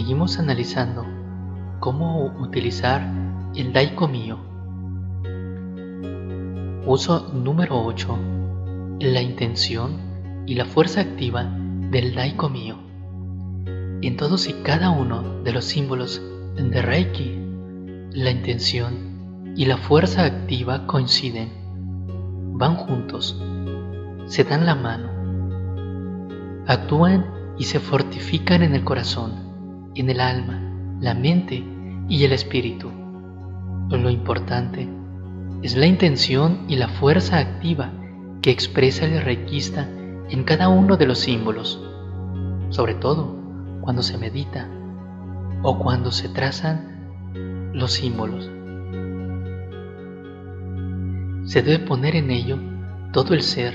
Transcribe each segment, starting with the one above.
Seguimos analizando cómo utilizar el Daiko mío. Uso número 8. La intención y la fuerza activa del Daiko mío. En todos y cada uno de los símbolos de Reiki, la intención y la fuerza activa coinciden, van juntos, se dan la mano, actúan y se fortifican en el corazón en el alma, la mente y el espíritu. Lo importante es la intención y la fuerza activa que expresa el requista en cada uno de los símbolos, sobre todo cuando se medita o cuando se trazan los símbolos. Se debe poner en ello todo el ser,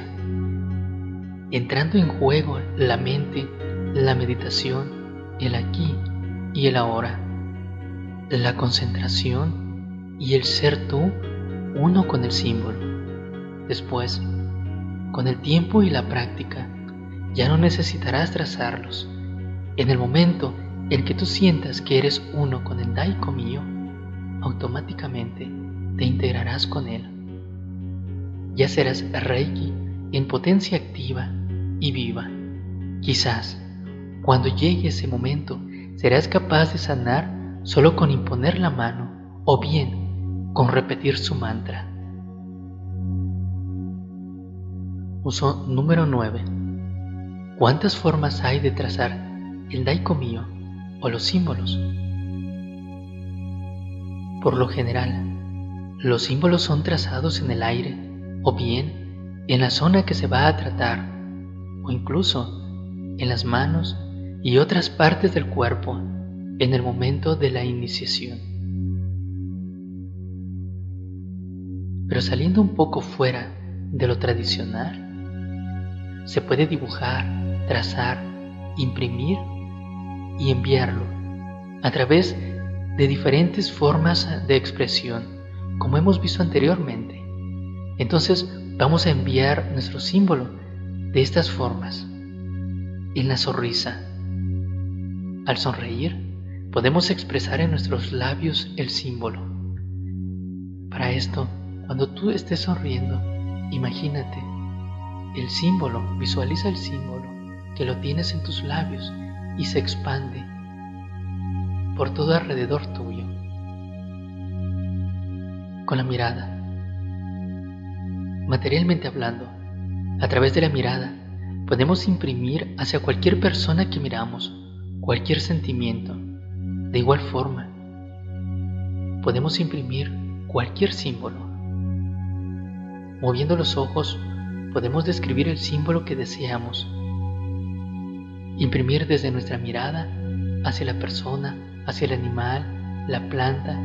entrando en juego la mente, la meditación, el aquí y el ahora, la concentración y el ser tú uno con el símbolo. Después, con el tiempo y la práctica, ya no necesitarás trazarlos. En el momento en que tú sientas que eres uno con el Daiko mío, automáticamente te integrarás con él. Ya serás Reiki en potencia activa y viva. Quizás cuando llegue ese momento, serás capaz de sanar solo con imponer la mano o bien con repetir su mantra. Uso número 9. ¿Cuántas formas hay de trazar el daiko mío o los símbolos? Por lo general, los símbolos son trazados en el aire o bien en la zona que se va a tratar o incluso en las manos y otras partes del cuerpo en el momento de la iniciación. Pero saliendo un poco fuera de lo tradicional, se puede dibujar, trazar, imprimir y enviarlo a través de diferentes formas de expresión, como hemos visto anteriormente. Entonces vamos a enviar nuestro símbolo de estas formas. En la sonrisa, al sonreír, podemos expresar en nuestros labios el símbolo. Para esto, cuando tú estés sonriendo, imagínate el símbolo, visualiza el símbolo que lo tienes en tus labios y se expande por todo alrededor tuyo. Con la mirada. Materialmente hablando, a través de la mirada, podemos imprimir hacia cualquier persona que miramos cualquier sentimiento. De igual forma, podemos imprimir cualquier símbolo. Moviendo los ojos, podemos describir el símbolo que deseamos. Imprimir desde nuestra mirada hacia la persona, hacia el animal, la planta,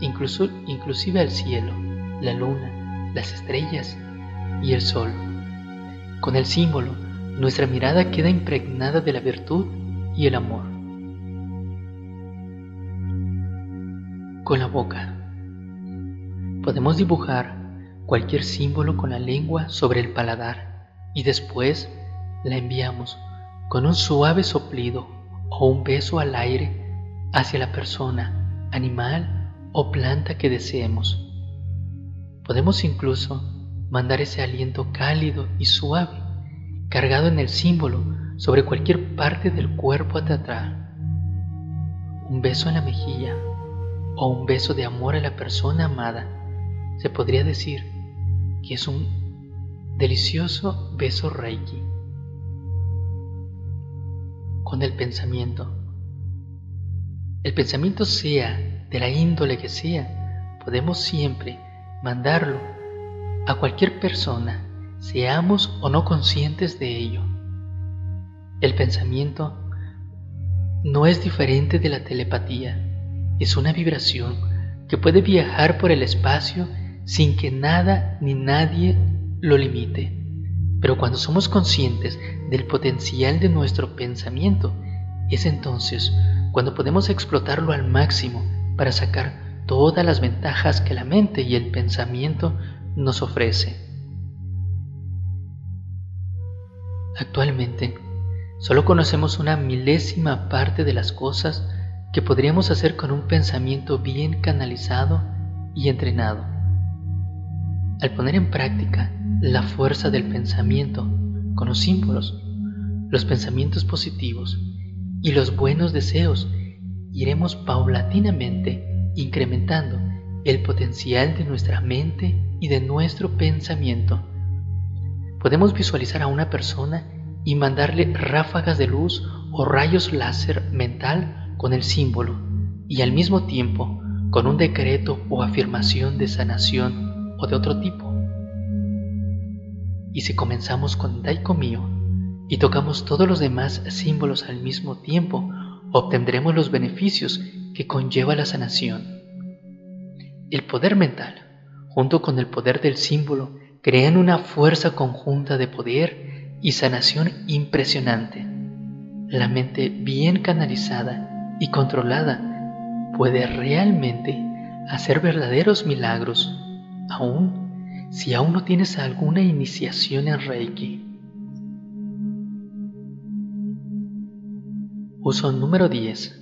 incluso, inclusive al cielo, la luna, las estrellas y el sol. Con el símbolo, nuestra mirada queda impregnada de la virtud y el amor. Con la boca. Podemos dibujar cualquier símbolo con la lengua sobre el paladar y después la enviamos con un suave soplido o un beso al aire hacia la persona, animal o planta que deseemos. Podemos incluso mandar ese aliento cálido y suave, cargado en el símbolo sobre cualquier parte del cuerpo tratar. Un beso en la mejilla o un beso de amor a la persona amada se podría decir que es un delicioso beso reiki. Con el pensamiento. El pensamiento sea de la índole que sea, podemos siempre mandarlo a cualquier persona, seamos o no conscientes de ello. El pensamiento no es diferente de la telepatía, es una vibración que puede viajar por el espacio sin que nada ni nadie lo limite. Pero cuando somos conscientes del potencial de nuestro pensamiento, es entonces cuando podemos explotarlo al máximo para sacar todas las ventajas que la mente y el pensamiento nos ofrece. Actualmente, Solo conocemos una milésima parte de las cosas que podríamos hacer con un pensamiento bien canalizado y entrenado. Al poner en práctica la fuerza del pensamiento con los símbolos, los pensamientos positivos y los buenos deseos, iremos paulatinamente incrementando el potencial de nuestra mente y de nuestro pensamiento. Podemos visualizar a una persona y mandarle ráfagas de luz o rayos láser mental con el símbolo y al mismo tiempo con un decreto o afirmación de sanación o de otro tipo. Y si comenzamos con Daiko mío y tocamos todos los demás símbolos al mismo tiempo, obtendremos los beneficios que conlleva la sanación. El poder mental, junto con el poder del símbolo, crean una fuerza conjunta de poder y sanación impresionante. La mente bien canalizada y controlada puede realmente hacer verdaderos milagros, aun si aún no tienes alguna iniciación en Reiki. Uso número 10.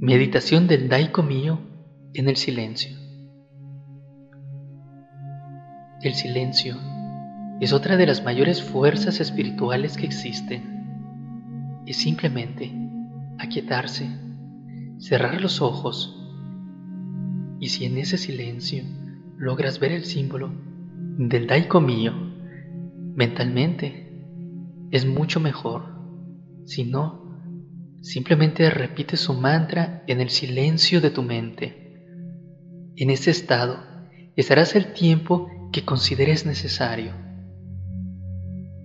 Meditación del Daiko mío en el silencio. El silencio es otra de las mayores fuerzas espirituales que existen. Es simplemente aquietarse, cerrar los ojos y si en ese silencio logras ver el símbolo del Daiko mío mentalmente, es mucho mejor. Si no, Simplemente repite su mantra en el silencio de tu mente. En ese estado estarás el tiempo que consideres necesario.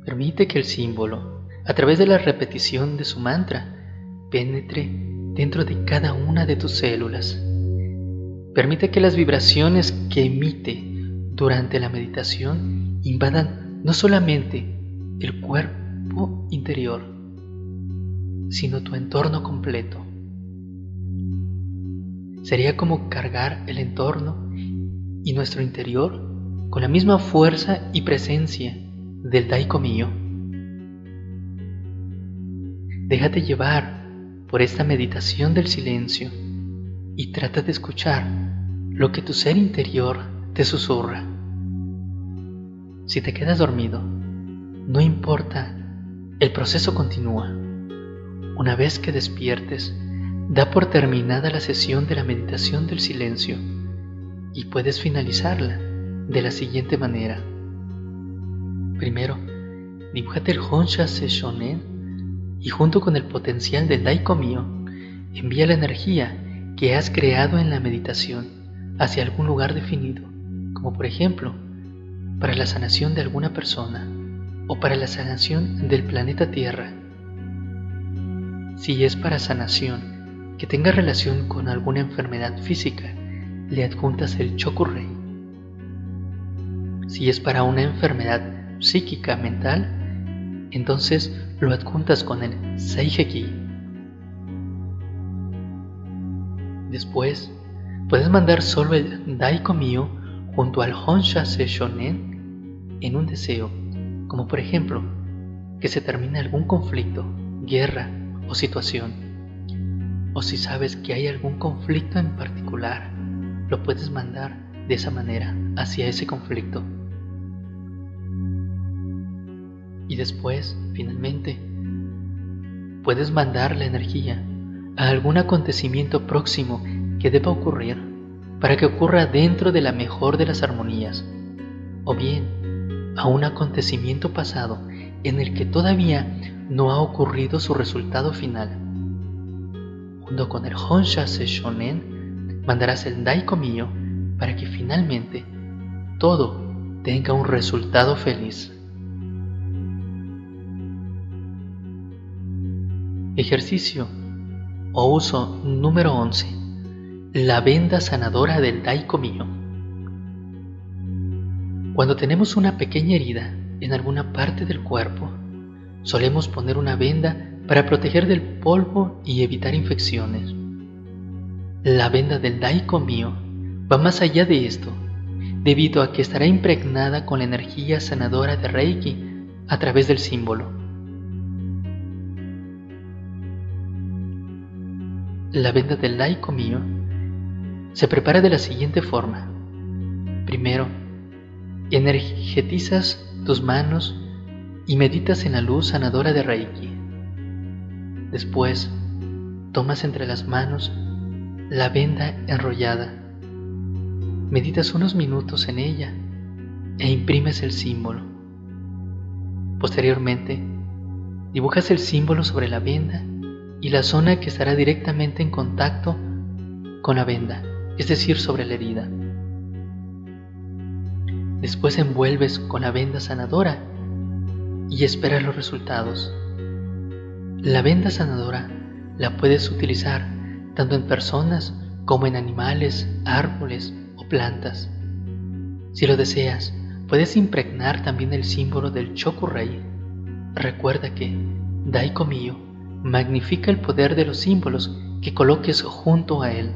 Permite que el símbolo, a través de la repetición de su mantra, penetre dentro de cada una de tus células. Permite que las vibraciones que emite durante la meditación invadan no solamente el cuerpo interior, sino tu entorno completo. Sería como cargar el entorno y nuestro interior con la misma fuerza y presencia del Daiko mío. Déjate llevar por esta meditación del silencio y trata de escuchar lo que tu ser interior te susurra. Si te quedas dormido, no importa, el proceso continúa. Una vez que despiertes, da por terminada la sesión de la meditación del silencio y puedes finalizarla de la siguiente manera. Primero, dibújate el Honsha Seishonen y junto con el potencial del Daiko mío, envía la energía que has creado en la meditación hacia algún lugar definido, como por ejemplo, para la sanación de alguna persona o para la sanación del planeta Tierra si es para sanación que tenga relación con alguna enfermedad física, le adjuntas el Chokurei. Si es para una enfermedad psíquica mental, entonces lo adjuntas con el Seiheki. Después, puedes mandar solo el Daiko Mio junto al Honsha Seishonen en un deseo, como por ejemplo, que se termine algún conflicto, guerra o situación. O si sabes que hay algún conflicto en particular, lo puedes mandar de esa manera hacia ese conflicto. Y después, finalmente, puedes mandar la energía a algún acontecimiento próximo que deba ocurrir para que ocurra dentro de la mejor de las armonías, o bien a un acontecimiento pasado en el que todavía no ha ocurrido su resultado final. Junto con el Honsha Seishonen, mandarás el Daiko mío para que finalmente todo tenga un resultado feliz. Ejercicio o uso número 11. La venda sanadora del Daiko mío. Cuando tenemos una pequeña herida en alguna parte del cuerpo, Solemos poner una venda para proteger del polvo y evitar infecciones. La venda del Daiko mío va más allá de esto, debido a que estará impregnada con la energía sanadora de Reiki a través del símbolo. La venda del laico mío se prepara de la siguiente forma. Primero, energetizas tus manos y meditas en la luz sanadora de Reiki. Después, tomas entre las manos la venda enrollada. Meditas unos minutos en ella e imprimes el símbolo. Posteriormente, dibujas el símbolo sobre la venda y la zona que estará directamente en contacto con la venda, es decir, sobre la herida. Después envuelves con la venda sanadora y esperas los resultados. La venda sanadora la puedes utilizar tanto en personas como en animales, árboles o plantas. Si lo deseas, puedes impregnar también el símbolo del Chokurei. Recuerda que Daiko magnifica el poder de los símbolos que coloques junto a él.